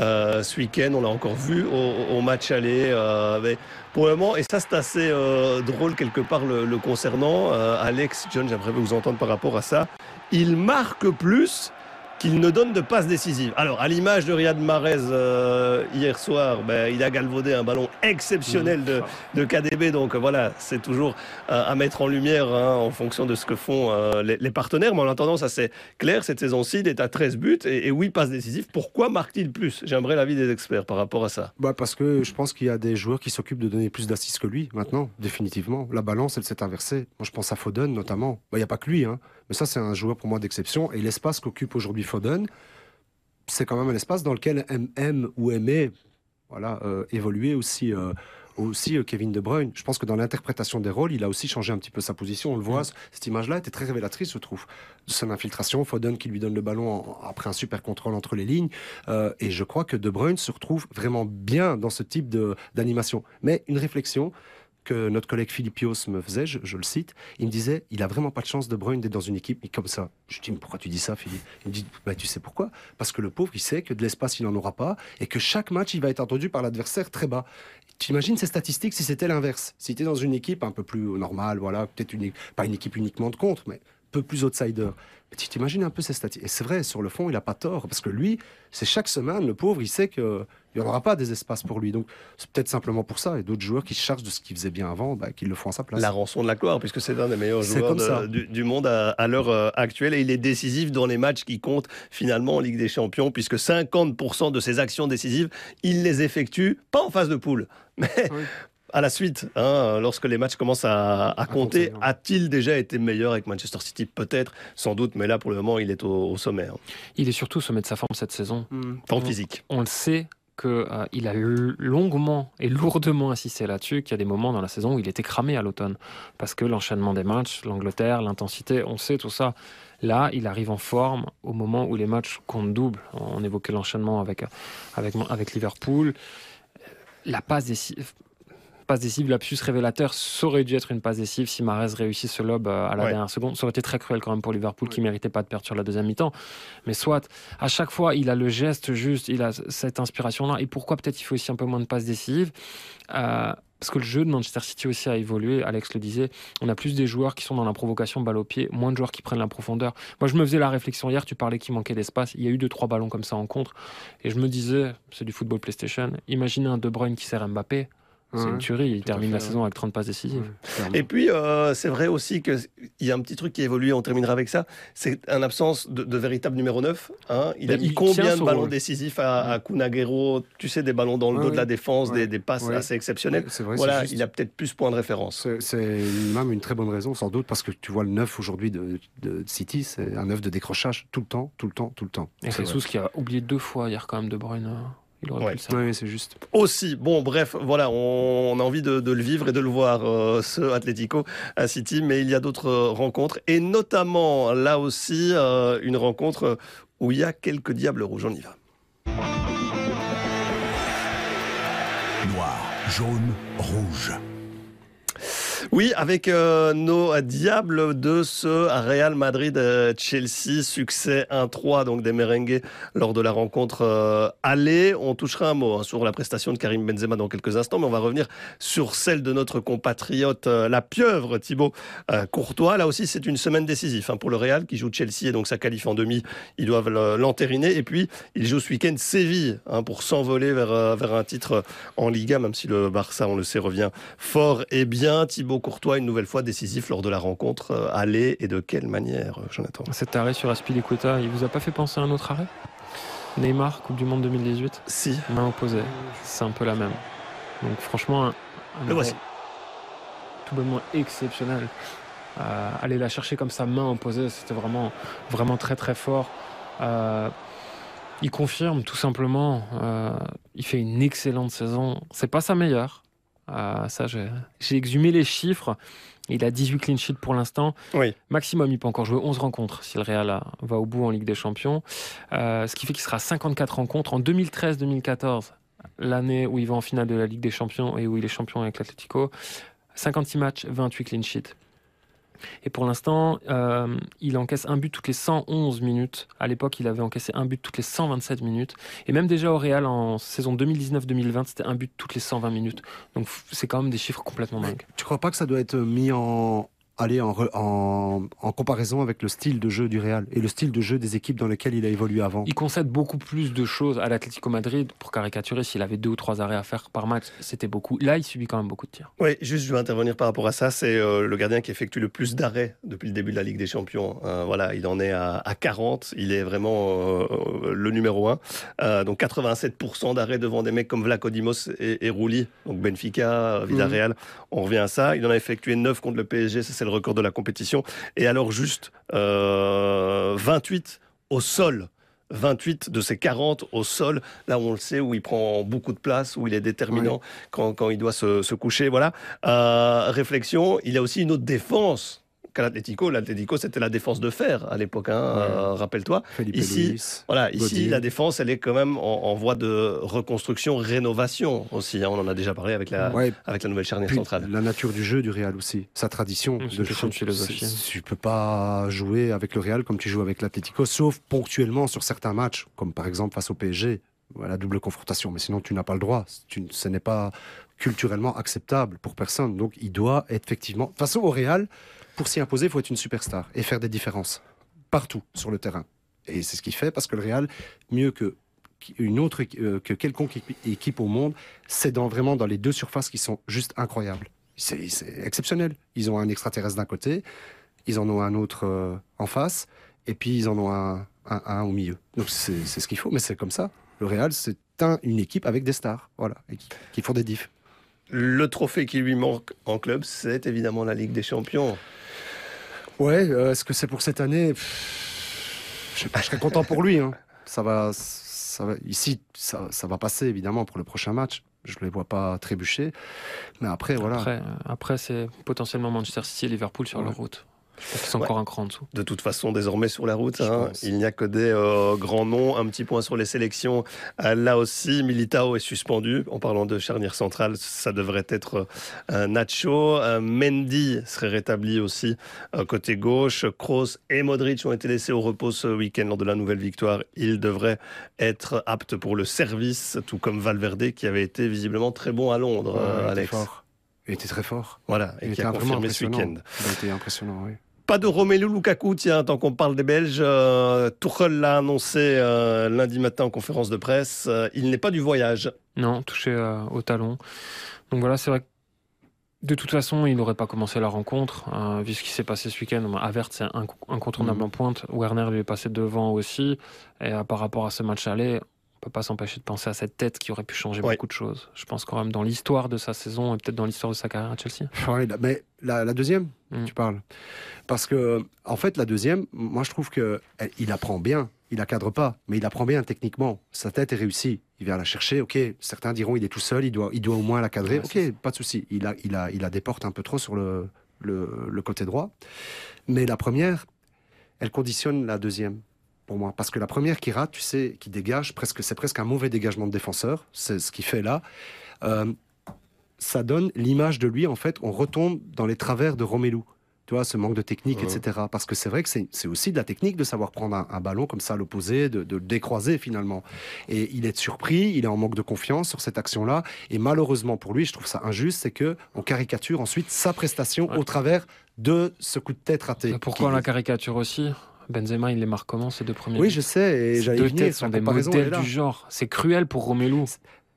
euh, ce week-end, on l'a encore vu au, au match aller. euh, mais pour le moment, et ça, c'est assez euh, drôle quelque part le, le concernant. Euh, Alex, John, j'aimerais vous entendre par rapport à ça. Il marque plus qu'il ne donne de passes décisives. Alors, à l'image de Riyad Mahrez euh, hier soir, ben, il a galvaudé un ballon exceptionnel de, de KDB. Donc voilà, c'est toujours euh, à mettre en lumière hein, en fonction de ce que font euh, les, les partenaires. Mais en attendant, ça c'est clair, cette saison-ci, il est à 13 buts et, et 8 passes décisives. Pourquoi marque-t-il plus? J'aimerais l'avis des experts par rapport à ça. Bah parce que je pense qu'il y a des joueurs qui s'occupent de donner plus d'assists que lui maintenant, définitivement. La balance, elle s'est inversée. Moi, je pense à Foden notamment. Bah, Il n'y a pas que lui, hein. Mais ça, c'est un joueur pour moi d'exception. Et l'espace qu'occupe aujourd'hui Foden, c'est quand même un espace dans lequel MM ou Aimé voilà, euh, évoluer aussi. euh, aussi euh, Kevin De Bruyne. Je pense que dans l'interprétation des rôles, il a aussi changé un petit peu sa position. On le voit, cette image-là était très révélatrice, je trouve. Son infiltration, Foden qui lui donne le ballon en- après un super contrôle entre les lignes. Euh, et je crois que De Bruyne se retrouve vraiment bien dans ce type d'animation. Mais une réflexion que notre collègue Philippios me faisait, je, le cite, il me disait, il a vraiment pas de chance De Bruyne d'être dans une équipe comme ça. Je dis, mais pourquoi tu dis ça, Philippe? Il me dit, bah, tu sais pourquoi? Parce que le pauvre, il sait que de l'espace, il n'en aura pas, et que chaque match, il va être entendu par l'adversaire très bas. Tu imagines ces statistiques si c'était l'inverse? Si tu es dans une équipe un peu plus normale, voilà, peut-être une, pas une équipe uniquement de contre, mais peu plus outsider. Mais tu t'imagines un peu ces statistiques. Et c'est vrai, sur le fond, il n'a pas tort, parce que lui, c'est chaque semaine, le pauvre, il sait qu'il n'y aura pas des espaces pour lui. Donc c'est peut-être simplement pour ça. Et d'autres joueurs qui se chargent de ce qu'ils faisaient bien avant, bah, qui le font à sa place. La rançon de la gloire, puisque c'est un des meilleurs joueurs de- du, du monde à, à l'heure euh, actuelle. Et il est décisif dans les matchs qui comptent finalement en Ligue des Champions, puisque 50% de ses actions décisives, il les effectue, pas en phase de poule, mais Oui. À la suite, hein, lorsque les matchs commencent à, à compter. A-t-il déjà été meilleur avec Manchester City Peut-être, sans doute, mais là pour le moment, il est au, au sommet. hein. Il est surtout au sommet de sa forme cette saison. Hmm. Forme Mhm. physique. On le sait qu'il il a longuement et lourdement insisté là-dessus, qu'il y a des moments dans la saison où il était cramé à l'automne. Parce que l'enchaînement des matchs, l'Angleterre, l'intensité, on sait tout ça. Là, il arrive en forme au moment où les matchs comptent double. On évoquait l'enchaînement avec, avec, avec Liverpool. La passe décisive. Passe décisive, lapsus révélateur, ça aurait dû être une passe décisive si Mahrez réussit ce lob euh, à la Ouais. dernière seconde. Ça aurait été très cruel quand même pour Liverpool qui méritait pas de perdre sur la deuxième mi-temps. Mais soit, à chaque fois, il a le geste juste, il a cette inspiration-là. Et pourquoi peut-être il faut aussi un peu moins de passes décisives Euh, Parce que le jeu de Manchester City aussi a évolué. Alex le disait, on a plus des joueurs qui sont dans la provocation balle au pied, moins de joueurs qui prennent la profondeur. Moi, je me faisais la réflexion hier, tu parlais qu'il manquait d'espace. Il y a eu deux, trois ballons comme ça en contre. Et je me disais, c'est du football PlayStation. Imaginez un De Bruyne qui sert Mbappé. C'est Ouais, une tuerie. Il termine la saison avec 30 passes décisives. Et puis, euh, c'est vrai aussi qu'il y a un petit truc qui évolue, on terminera avec ça, c'est un absence de, de véritable numéro 9. hein. Il a Mais mis il combien de ballons rôle. décisifs à, à Tu sais, des ballons dans le Ouais, dos de la défense, Ouais. des, des passes Ouais. assez exceptionnelles. Vrai, voilà, c'est juste. il a peut-être plus point de référence. C'est- même une très bonne raison, sans doute, parce que tu vois le neuf aujourd'hui de, de City, c'est un neuf de décrochage tout le temps, tout le temps, tout le temps. Et C'est Jesus qui a oublié deux fois hier quand même De Bruyne. Il aurait Ouais. pu le savoir. vrai. Oui, c'est juste. Aussi, bon, bref, voilà, on, a envie de, de le vivre et de le voir, euh, ce Atlético à City, mais il y a d'autres euh, rencontres, et notamment là aussi, euh, une rencontre où il y a quelques diables rouges. On y va. Noir, jaune, rouge. Oui, avec euh, nos diables de ce Real Madrid-Chelsea, succès 1-3 donc des merengues lors de la rencontre euh, aller. On touchera un mot hein, sur la prestation de Karim Benzema dans quelques instants, mais on va revenir sur celle de notre compatriote, euh, la pieuvre Thibaut euh, Courtois. Là aussi, c'est une semaine décisive hein, pour le Real qui joue Chelsea et donc ça qualifie en demi. Ils doivent le- l'entériner. Et puis, il joue ce week-end Séville hein, pour s'envoler vers, euh, vers un titre en Liga, même si le Barça, on le sait, revient fort et bien. Thibaut Courtois, une nouvelle fois décisif lors de la rencontre euh, aller et de quelle manière, euh, Jonathan? Cet arrêt sur Aspilicueta, il vous a pas fait penser à un autre arrêt? Neymar, Coupe du Monde 2018 Si, Main opposée, c'est un peu la même. Donc franchement, un, un le voici. tout bonnement exceptionnel. Euh, aller la chercher comme ça, main opposée, c'était vraiment, vraiment très très fort. Euh, il confirme tout simplement. euh, il fait une excellente saison. C'est pas sa meilleure. Euh, ça, j'ai exhumé les chiffres. Il a 18 clean sheets pour l'instant. Oui. Maximum, il peut encore jouer 11 rencontres si le Real va au bout en Ligue des Champions. Euh, ce qui fait qu'il sera à 54 rencontres. En 2013-2014, l'année où il va en finale de la Ligue des Champions et où il est champion avec l'Atlético, 56 matchs, 28 clean sheets. Et pour l'instant, euh, il encaisse un but toutes les 111 minutes. À l'époque, il avait encaissé un but toutes les 127 minutes. Et même déjà au Real, en saison 2019-2020, c'était un but toutes les 120 minutes. Donc c'est quand même des chiffres complètement dingues. Tu crois pas que ça doit être mis en, aller en, re- en, en comparaison avec le style de jeu du Real et le style de jeu des équipes dans lesquelles il a évolué avant Il concède beaucoup plus de choses à l'Atlético Madrid. Pour caricaturer, s'il avait deux ou trois arrêts à faire par match, c'était beaucoup. Là, il subit quand même beaucoup de tirs. Oui, juste je vais intervenir par rapport à ça. C'est euh, le gardien qui effectue le plus d'arrêts depuis le début de la Ligue des Champions. Euh, voilà, il en est à, à 40. Il est vraiment euh, le numéro un. Euh, donc 87% d'arrêts devant des mecs comme Vlaco Dimos et, et Rouli. Donc Benfica, Villarreal. On revient à ça. Il en a effectué 9 contre le PSG. Ça, c'est le record de la compétition. Et alors juste euh, 28 au sol. 28 de ces 40 au sol, là où on le sait, où il prend beaucoup de place, où il est déterminant quand, quand il doit se, se coucher. Voilà. Euh, réflexion, il y a aussi une autre défense qu'à l'Atlético. L'Atlético, c'était la défense de fer à l'époque, hein, euh, rappelle-toi. Felipe Ici, Luis. Voilà, ici, la défense, elle est quand même en, en voie de reconstruction, rénovation aussi. hein. on en a déjà parlé avec la, Ouais, avec la nouvelle charnière puis centrale. la nature du jeu du Real aussi, sa tradition de foot. philosophie. Tu peux pas jouer avec le Real comme tu joues avec l'Atlético, sauf ponctuellement sur certains matchs, comme par exemple face au PSG, voilà, double confrontation. Mais sinon, tu n'as pas le droit. Tu- ce n'est pas culturellement acceptable pour personne. Donc, il doit effectivement. De toute façon, au Real, pour s'y imposer, il faut être une superstar et faire des différences partout sur le terrain. Et c'est ce qu'il fait parce que le Real, mieux que une autre euh, que quelconque équipe au monde, c'est dans, vraiment dans les deux surfaces qui sont juste incroyables. C'est exceptionnel. Ils ont un extraterrestre d'un côté, ils en ont un autre euh, en face, et puis ils en ont un, au milieu. Donc c'est ce qu'il faut, mais c'est comme ça. Le Real, c'est un, une équipe avec des stars, voilà, qui, font des diffs. Le trophée qui lui manque en club, c'est évidemment la Ligue des Champions. Ouais, euh, est-ce que c'est pour cette année? Je sais pas, je serais content pour lui. Hein. Ça va, ça va, ici, ça, ça, va passer évidemment pour le prochain match. Je ne les vois pas trébucher. Mais après, voilà. Après, après c'est potentiellement Manchester City et Liverpool sur leur route. C'est encore un cran en dessous. De toute façon, désormais sur la route, hein, il n'y a que des euh, grands noms. Un petit point sur les sélections. Euh, là aussi, Militao est suspendu. En parlant de charnière centrale, ça devrait être euh, Nacho. Mendy serait rétabli aussi côté gauche. Kroos et Modric ont été laissés au repos ce week-end lors de la nouvelle victoire. Ils devraient être aptes pour le service, tout comme Valverde qui avait été visiblement très bon à Londres, Alex. Il était très fort. Voilà, et qui a confirmé ce week-end. Il était impressionnant, oui. Pas de Romelu Lukaku, tiens, tant qu'on parle des Belges. Euh, Tuchel l'a annoncé euh, lundi matin en conférence de presse. Euh, il n'est pas du voyage. Non, touché euh, au talon. Donc voilà, c'est vrai que de toute façon, il n'aurait pas commencé la rencontre, vu ce qui s'est passé ce week-end. Avert, c'est incontournable mm. en pointe. Werner lui est passé devant aussi. Et par rapport à ce match aller, peut pas s'empêcher de penser à cette tête qui aurait pu changer beaucoup de choses. Je pense quand même dans l'histoire de sa saison et peut-être dans l'histoire de sa carrière à Chelsea. Mais la, deuxième, mm. tu parles. Parce que, en fait, la deuxième, moi je trouve que il apprend bien. Il la cadre pas, mais il apprend bien techniquement. Sa tête est réussie. Il vient la chercher. Ok, certains diront il est tout seul, il doit, il doit au moins la cadrer. ok, pas de souci. Il a, il a, il portes un peu trop sur le, le, le côté droit. Mais la première, elle conditionne la deuxième pour moi. Parce que la première qui rate, tu sais, qui dégage, presque, c'est presque un mauvais dégagement de défenseur. C'est ce qu'il fait là. Euh, ça donne l'image de lui, en fait, on retombe dans les travers de Romelu. Tu vois, ce manque de technique, etc. Parce que c'est vrai que c'est aussi de la technique de savoir prendre un, ballon comme ça à l'opposé, de, le décroiser finalement. Et il est surpris, il est en manque de confiance sur cette action-là. Et malheureusement pour lui, je trouve ça injuste, c'est que on caricature ensuite sa prestation au travers de ce coup de tête raté. Pourquoi la caricature aussi? Benzema, il les marque comment ces deux premiers Oui, je sais, et j'allais venir. sont des modèles du genre. C'est cruel pour Romelu.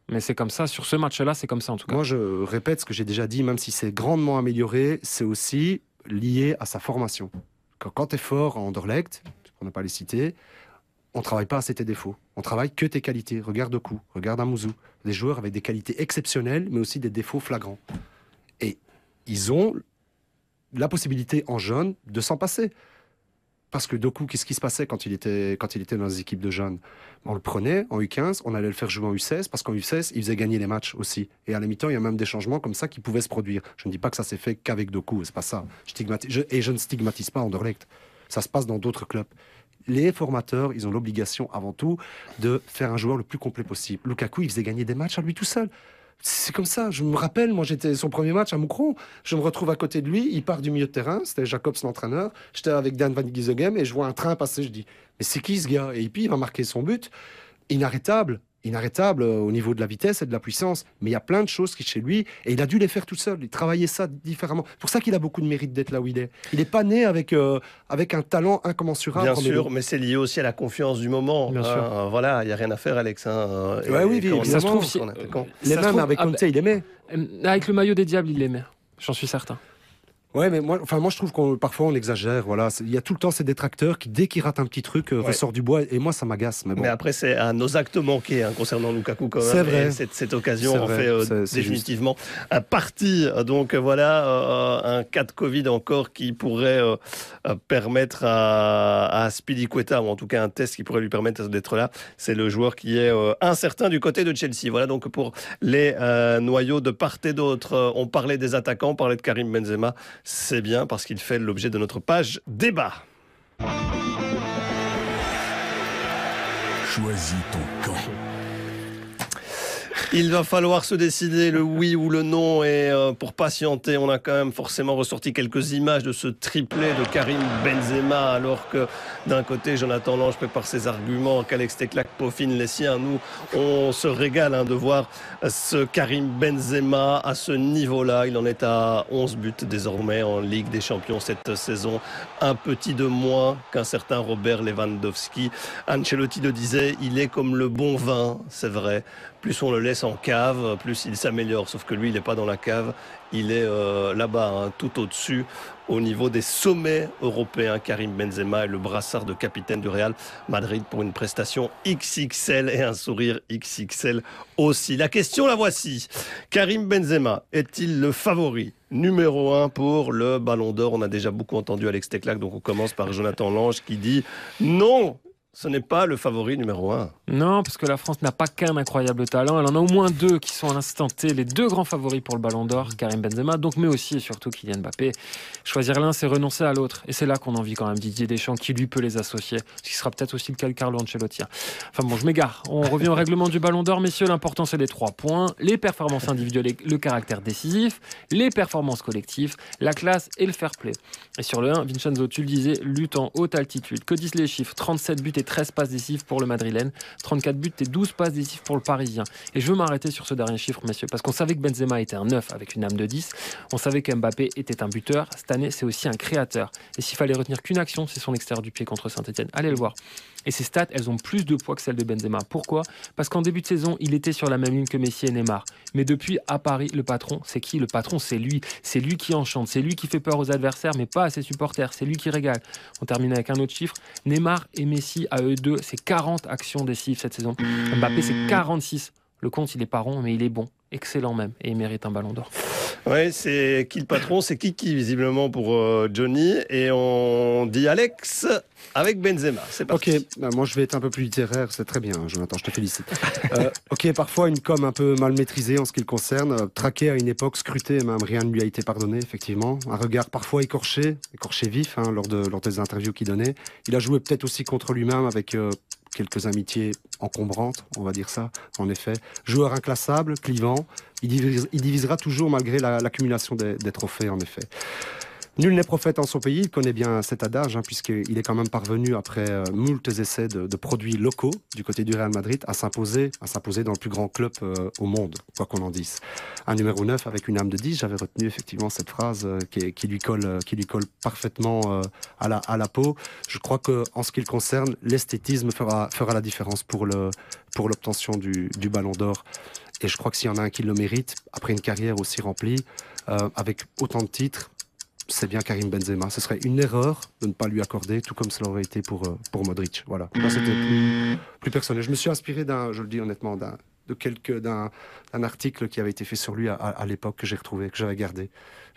Mais c'est comme ça, sur ce match-là, c'est comme ça en tout cas. Moi, je répète ce que j'ai déjà dit, même si c'est grandement amélioré, c'est aussi lié à sa formation. Quand, tu es fort en Anderlecht, pour ne pas les citer, on travaille pas assez tes défauts. On travaille que tes qualités. Regarde Doku, regarde Amuzu. Des joueurs avec des qualités exceptionnelles, mais aussi des défauts flagrants. Et ils ont la possibilité en jaune de s'en passer. Parce que Doku, qu'est-ce qui se passait quand il était, quand il était dans les équipes de jeunes? On le prenait en U15, on allait le faire jouer en U16, parce qu'en U16, il faisait gagner les matchs aussi. Et à la mi-temps, il y a même des changements comme ça qui pouvaient se produire. Je ne dis pas que ça s'est fait qu'avec Doku, c'est pas ça. Et je ne stigmatise pas Anderlecht. Ça se passe dans d'autres clubs. Les formateurs, ils ont l'obligation avant tout de faire un joueur le plus complet possible. Lukaku, il faisait gagner des matchs à lui tout seul. C'est comme ça. Je me rappelle, moi, j'étais son premier match à Moucron. Je me retrouve à côté de lui. Il part du milieu de terrain. C'était Jacobs, l'entraîneur. J'étais avec Dan Van Gisegem et je vois un train passer. Je dis, mais c'est qui ce gars? Et puis, il va marquer son but. Inarrêtable inarrêtable euh, au niveau de la vitesse et de la puissance. Mais il y a plein de choses qui chez lui, et il a dû les faire tout seul. Il travaillait ça différemment. C'est pour ça qu'il a beaucoup de mérite d'être là où il est. Il n'est pas né avec, euh, avec un talent incommensurable. Bien sûr, mais c'est lié aussi à la confiance du moment. Bien sûr. Hein. voilà, il n'y a rien à faire, Alex. Hein. Ouais, oui, ça se trouve, les mêmes avec Conte, il aimait. Avec le maillot des diables, il l'aimait. J'en suis certain. Ouais, mais moi, enfin, moi, je trouve qu'on parfois on exagère. Voilà, il y a tout le temps ces détracteurs qui, dès qu'ils ratent un petit truc, euh, ressortent du bois. Et moi, ça m'agace. Mais, bon. mais après, c'est à nos actes manqués hein, concernant Lukaku quand même. C'est vrai. Cette, cette, occasion en fait euh, définitivement partie. Donc voilà, euh, un cas de Covid encore qui pourrait permettre à, à Speedy Quetta, ou en tout cas un test qui pourrait lui permettre d'être là. C'est le joueur qui est incertain du côté de Chelsea. Voilà donc pour les noyaux de part et d'autre. On parlait des attaquants, on parlait de Karim Benzema c'est bien parce qu'il fait l'objet de notre page débat. Choisis ton camp. Il va falloir se décider le oui ou le non. Et euh, pour patienter, on a quand même forcément ressorti quelques images de ce triplé de Karim Benzema. Alors que d'un côté, Jonathan Lange prépare ses arguments, qu'Alex Teclac peaufine les siens. Nous, on se régale hein, de voir ce Karim Benzema à ce niveau-là. Il en est à 11 buts désormais en Ligue des Champions cette saison. Un petit de moins qu'un certain Robert Lewandowski. Ancelotti le disait, il est comme le bon vin, c'est vrai plus on le laisse en cave, plus il s'améliore. Sauf que lui, il n'est pas dans la cave, il est euh, là-bas, hein, tout au-dessus, au niveau des sommets européens. Karim Benzema est le brassard de capitaine du Real Madrid pour une prestation XXL et un sourire XXL aussi. La question, la voici. Karim Benzema est-il le favori numéro un pour le Ballon d'Or? On a déjà beaucoup entendu Alex Teclac, donc on commence par Jonathan Lange qui dit non, ce n'est pas le favori numéro un. Non, parce que la France n'a pas qu'un incroyable talent. Elle en a au moins deux qui sont à l'instant T les deux grands favoris pour le Ballon d'Or, Karim Benzema, donc mais aussi et surtout Kylian Mbappé. Choisir l'un, c'est renoncer à l'autre. Et c'est là qu'on envie quand même Didier Deschamps qui lui peut les associer. Ce qui sera peut-être aussi le cas de Carlo Ancelotti. Enfin bon, je m'égare. On revient au règlement du Ballon d'Or, messieurs. L'important, c'est les trois points les performances individuelles le caractère décisif, les performances collectives, la classe et le fair play. Et sur le 1, Vincenzo, tu le disais, lutte en haute altitude. Que disent les chiffres? 37 buts et 13 passes décisives pour le Madrilène, 34 buts et 12 passes décisives pour le Parisien. Et je veux m'arrêter sur ce dernier chiffre, messieurs, parce qu'on savait que Benzema était un 9 avec une âme de 10. On savait qu'Mbappé était un buteur. Cette année, c'est aussi un créateur. Et s'il fallait retenir qu'une action, c'est son extérieur du pied contre Saint-Etienne. Allez le voir. Et ces stats, elles ont plus de poids que celles de Benzema. Pourquoi? Parce qu'en début de saison, il était sur la même ligne que Messi et Neymar. Mais depuis, à Paris, le patron, c'est qui? Le patron, c'est lui. C'est lui qui enchante. C'est lui qui fait peur aux adversaires, mais pas à ses supporters. C'est lui qui régale. On termine avec un autre chiffre. Neymar et Messi, à eux deux, c'est 40 actions décisives cette saison. Mbappé, c'est 46. Le compte, il est pas rond, mais il est bon. Excellent même. Et il mérite un ballon d'or. Oui, c'est qui le patron C'est Kiki, visiblement, pour euh, Johnny? Et on dit Alex avec Benzema. C'est parti. Ok, bah, moi je vais être un peu plus littéraire, c'est très bien, Jonathan, je te félicite. Euh, ok, parfois une com un peu mal maîtrisée en ce qui le concerne, euh, traqué à une époque, scruté, même rien ne lui a été pardonné, effectivement. Un regard parfois écorché, écorché vif, hein, lors, de, lors des interviews qu'il donnait. Il a joué peut-être aussi contre lui-même avec quelques amitiés encombrantes, on va dire ça, en effet. Joueur inclassable, clivant, il, divisera toujours malgré l'accumulation des, trophées, en effet. Nul n'est prophète en son pays, il connaît bien cet adage, hein, puisqu'il est quand même parvenu, après euh, moult essais de, produits locaux du côté du Real Madrid, à s'imposer, à s'imposer dans le plus grand club euh, au monde, quoi qu'on en dise. Un numéro 9 avec une âme de 10, j'avais retenu effectivement cette phrase euh, qui, lui colle, qui lui colle parfaitement à, la, peau. Je crois que en ce qui le concerne, l'esthétisme fera, la différence pour l'obtention du, du ballon d'or. Et je crois que s'il y en a un qui le mérite, après une carrière aussi remplie, avec autant de titres, c'est bien Karim Benzema. Ce serait une erreur de ne pas lui accorder, tout comme cela aurait été pour, euh, pour Modric. Voilà. c'était plus, plus personnel. Je me suis inspiré d'un, je le dis honnêtement, d'un de quelques d'un article qui avait été fait sur lui à, l'époque que j'ai retrouvé, que j'avais gardé.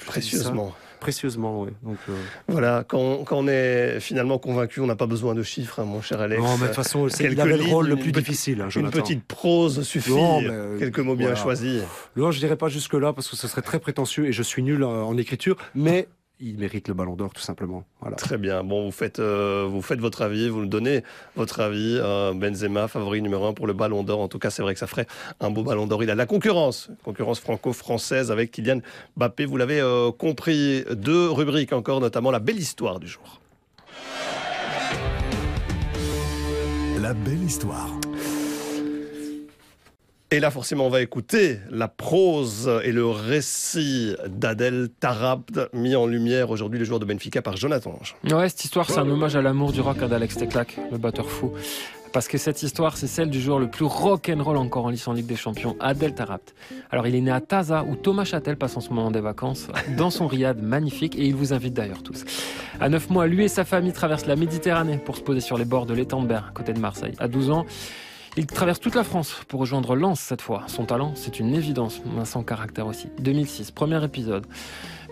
Précieusement. Précieusement, oui. Donc, euh, Voilà, quand, quand, on est finalement convaincu, on n'a pas besoin de chiffres, hein, mon cher Alex. Non, mais de toute façon, c'est le rôle le plus difficile. Hein, une petite prose suffit, euh, quelques mots bien choisis. Non, je dirais pas jusque-là, parce que ce serait très prétentieux et je suis nul en écriture, mais il mérite le ballon d'or tout simplement. Voilà. Très bien. Bon, vous faites, euh, vous faites votre avis, vous nous donnez votre avis. Euh, Benzema, favori numéro un pour le ballon d'or. En tout cas, c'est vrai que ça ferait un beau ballon d'or. Il a la concurrence, concurrence franco-française avec Kylian Mbappé. Vous l'avez euh, compris. Deux rubriques encore, notamment la belle histoire du jour. La belle histoire. Et là, forcément, on va écouter la prose et le récit d'Adel Tarabt, mis en lumière aujourd'hui, le joueur de Benfica, par Jonathan Ouais, cette histoire, c'est un hommage à l'amour du rock d'Alex Teclac, le batteur fou. Parce que cette histoire, c'est celle du joueur le plus rock'n'roll encore en lice en Ligue des Champions, Adel Tarabt. Alors, il est né à Taza, où Thomas Châtel passe en ce moment des vacances, dans son riad magnifique, et il vous invite d'ailleurs tous. À 9 mois, lui et sa famille traversent la Méditerranée pour se poser sur les bords de l'étang de à côté de Marseille. À 12 ans, il traverse toute la France pour rejoindre Lens cette fois. Son talent, c'est une évidence, mais son caractère aussi. 2006, premier épisode.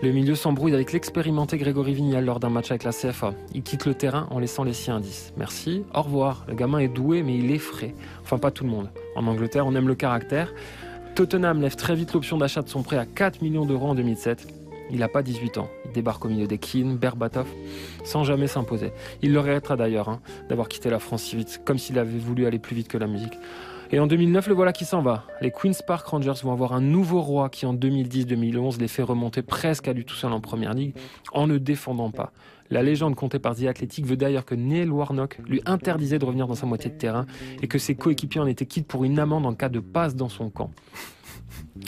Le milieu s'embrouille avec l'expérimenté Grégory Vignal lors d'un match avec la CFA. Il quitte le terrain en laissant les siens indices. Merci, au revoir. Le gamin est doué, mais il est frais. Enfin, pas tout le monde. En Angleterre, on aime le caractère. Tottenham lève très vite l'option d'achat de son prêt à 4 millions d'euros en 2007. Il n'a pas 18 ans. Il débarque au milieu des Keane, Berbatov, sans jamais s'imposer. Il le regrettera d'ailleurs hein, d'avoir quitté la France si vite, comme s'il avait voulu aller plus vite que la musique. Et en 2009, le voilà qui s'en va. Les Queen's Park Rangers vont avoir un nouveau roi qui, en 2010-2011, les fait remonter presque à lui tout seul en première ligue en ne défendant pas. La légende comptée par The Athletic veut d'ailleurs que Neil Warnock lui interdisait de revenir dans sa moitié de terrain et que ses coéquipiers en étaient quittes pour une amende en cas de passe dans son camp.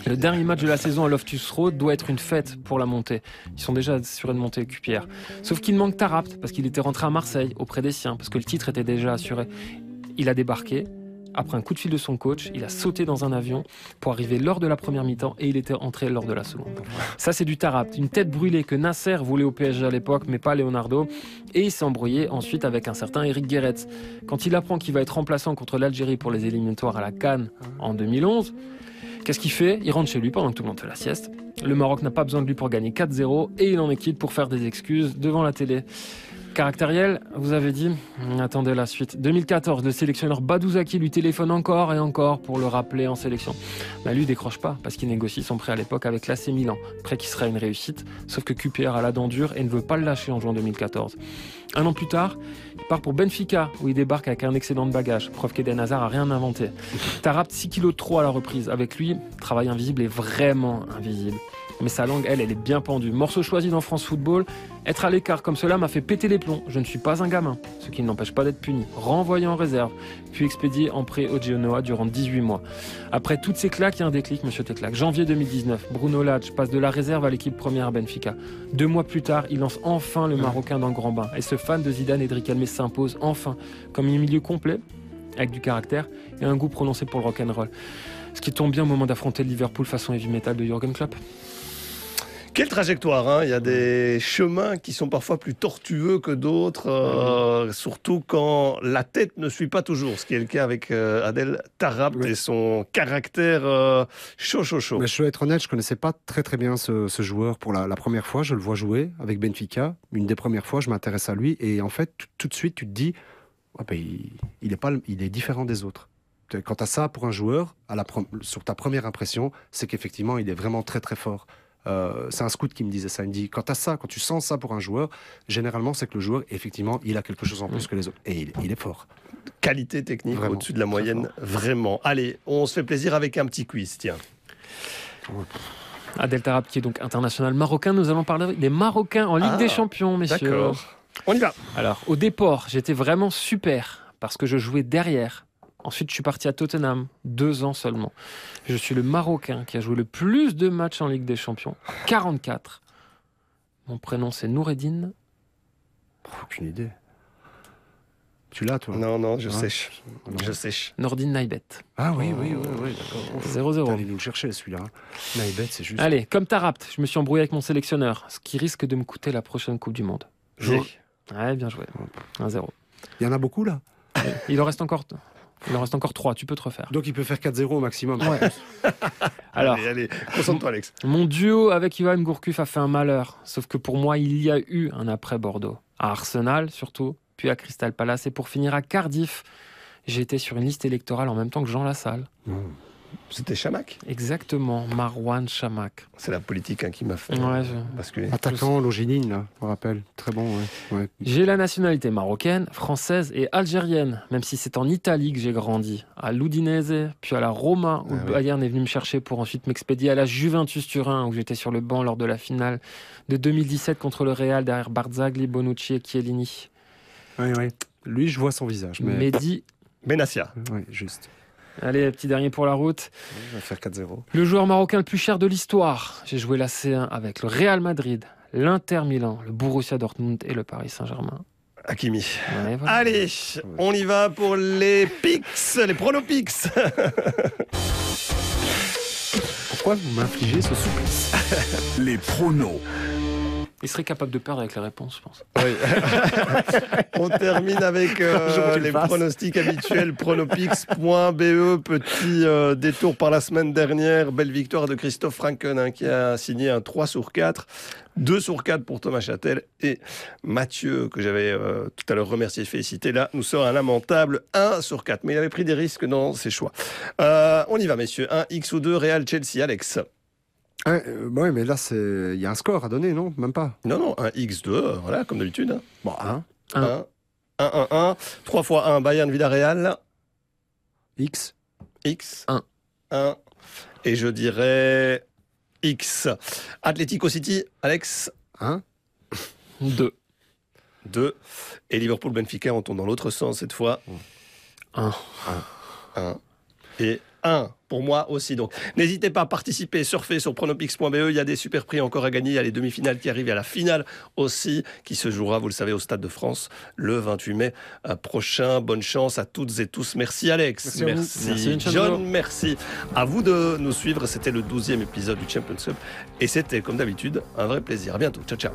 Le dernier match de la saison à Loftus Road doit être une fête pour la montée. Ils sont déjà assurés de monter QPR. Sauf qu'il manque Tarapt parce qu'il était rentré à Marseille auprès des siens, parce que le titre était déjà assuré. Il a débarqué. Après un coup de fil de son coach, il a sauté dans un avion pour arriver lors de la première mi-temps et il était entré lors de la seconde. Ça, c'est du Tarapt, une tête brûlée que Nasser voulait au PSG à l'époque, mais pas Leonardo. Et il s'est embrouillé ensuite avec un certain Eric Guéretz. Quand il apprend qu'il va être remplaçant contre l'Algérie pour les éliminatoires à la Cannes en 2011, Qu'est-ce qu'il fait? Il rentre chez lui pendant que tout le monde fait la sieste. Le Maroc n'a pas besoin de lui pour gagner 4-0 et il en est quitte pour faire des excuses devant la télé. Caractériel, vous avez dit Attendez la suite. 2014, le sélectionneur Badouzaki lui téléphone encore et encore pour le rappeler en sélection. Mais lui décroche pas parce qu'il négocie son prêt à l'époque avec l'AC Milan, prêt qui sera une réussite, sauf que QPR a la dent dure et ne veut pas le lâcher en juin 2014. Un an plus tard, il part pour Benfica où il débarque avec un excédent de bagages, preuve qu'Eden Hazard a rien inventé. Tarapt 6 kg trop à la reprise. Avec lui, travail invisible est vraiment invisible mais sa langue, elle, elle est bien pendue. Morceau choisi dans France Football, être à l'écart comme cela m'a fait péter les plombs. Je ne suis pas un gamin, ce qui ne l'empêche pas d'être puni. Renvoyé en réserve, puis expédié en prêt au Genoa durant 18 mois. Après toutes ces claques, il y a un déclic, monsieur Teclac. Janvier 2019, Bruno Lage passe de la réserve à l'équipe première à Benfica. Deux mois plus tard, il lance enfin le Marocain dans le grand bain. Et ce fan de Zidane, Edric Almé, s'impose enfin comme un milieu complet, avec du caractère et un goût prononcé pour le rock'n'roll. Ce qui tombe bien au moment d'affronter le Liverpool façon heavy metal de Jürgen Klopp. Quelle trajectoire hein Il y a des chemins qui sont parfois plus tortueux que d'autres, euh, surtout quand la tête ne suit pas toujours, ce qui est le cas avec euh, Adel Tarabt Oui. et son caractère euh, chaud, chaud, chaud. Mais je dois être honnête, je connaissais pas très très bien ce, ce joueur pour la, la première fois. Je le vois jouer avec Benfica. Une des premières fois, je m'intéresse à lui. Et en fait, tout, de suite, tu te dis, ben, il, il est pas, il est différent des autres. Quand tu as ça pour un joueur, à la, sur ta première impression, c'est qu'effectivement, il est vraiment très très fort. Euh, c'est un scout qui me disait ça. Il me dit quand tu as ça, quand tu sens ça pour un joueur, généralement, c'est que le joueur, effectivement, il a quelque chose en plus que les autres. Et il, il est fort. Qualité technique Vraiment, au-dessus de la moyenne, vraiment. Allez, on se fait plaisir avec un petit quiz, tiens. Adel Tarab, qui est donc international marocain, nous allons parler des Marocains en Ligue Ah, des Champions, messieurs. D'accord. On y va. Alors, au départ, j'étais vraiment super parce que je jouais derrière. Ensuite, je suis parti à Tottenham, deux ans seulement. Je suis le Marocain qui a joué le plus de matchs en Ligue des Champions, 44. Mon prénom, c'est Noureddine. Aucune idée. Tu l'as, toi Non, non, je Ouais. sèche. Non. Je sèche. Nordine Naibet. Ah oui, oui, oui, oui, d'accord. 0-0. Allez nous le chercher, celui-là. hein. Naïbet, c'est juste. Allez, comme Tarapt, je me suis embrouillé avec mon sélectionneur, ce qui risque de me coûter la prochaine Coupe du Monde. J'ai. Ouais, bien joué. 1-0. Il y en a beaucoup, là? Il en reste encore. Il en reste encore 3, tu peux te refaire. Donc il peut faire 4-0 au maximum. Alors, Allez, allez, concentre-toi, Alex. Mon duo avec Ivan Gourcuff a fait un malheur. Sauf que pour moi, il y a eu un après Bordeaux. À Arsenal, surtout, puis à Crystal Palace. Et pour finir à Cardiff, j'étais sur une liste électorale en même temps que Jean Lassalle. C'était Chamac. Exactement, Marwan Chamak. C'est la politique hein, qui m'a fait Ouais, euh, je- basculer. Attaquant, Longéline, là, je me rappelle. Très bon, ouais. ouais. J'ai la nationalité marocaine, française et algérienne, même si c'est en Italie que j'ai grandi. À l'Udinese, puis à la Roma, où Ah le oui. Bayern est venu me chercher pour ensuite m'expédier à la Juventus Turin, où j'étais sur le banc lors de la finale de 2017 contre le Real derrière Barzagli, Bonucci et Chiellini. Ouais, ouais. Lui, je vois son visage. Mais... Mehdi, Benassia. Ouais, juste. Allez, petit dernier pour la route. Il va faire 4-0. Le joueur marocain le plus cher de l'histoire. J'ai joué la C1 avec le Real Madrid, l'Inter Milan, le Borussia Dortmund et le Paris Saint-Germain. Hakimi. Ouais, voilà. Allez, on y va pour les pics, les pronopix. Pourquoi vous m'infligez ce supplice Les pronos. Il serait capable de perdre avec les réponses, je pense. Oui. On termine avec euh, les pronostics habituels. Pronopix.be, petit euh, détour par la semaine dernière. Belle victoire de Christophe Franken hein, qui a signé un 3 sur 4. 2 sur 4 pour Thomas Châtel et Mathieu, que j'avais euh, tout à l'heure remercié et félicité. Là, nous sommes un lamentable 1 sur 4. Mais il avait pris des risques dans ses choix. On y va, messieurs. 1 X ou 2 Real Chelsea, Alex. Ouais, euh, ouais, mais là, c'est- il y a un score à donner, non? Même pas. Non, non, 1 X2, euh, voilà, comme d'habitude. Bon, hein 1, 1, 1, 1. 3 fois 1, Bayern Villarreal. X. X. Un. 1. Et je dirais X. Atlético City, Alex, Hein 2. 2. Et Liverpool Benfica, on tourne dans l'autre sens cette fois. 1. 1 et 1 pour moi aussi. Donc n'hésitez pas à participer, surfer sur pronopix.be. Il y a des super prix encore à gagner. Il y a les demi-finales qui arrivent. Il y a la finale aussi qui se jouera, vous le savez, au Stade de France le 28 mai euh, prochain. Bonne chance à toutes et tous. Merci Alex. Merci. John. Merci à vous de nous suivre. C'était le 12e épisode du Champions Cup. Et c'était, comme d'habitude, un vrai plaisir. À bientôt. Ciao, ciao.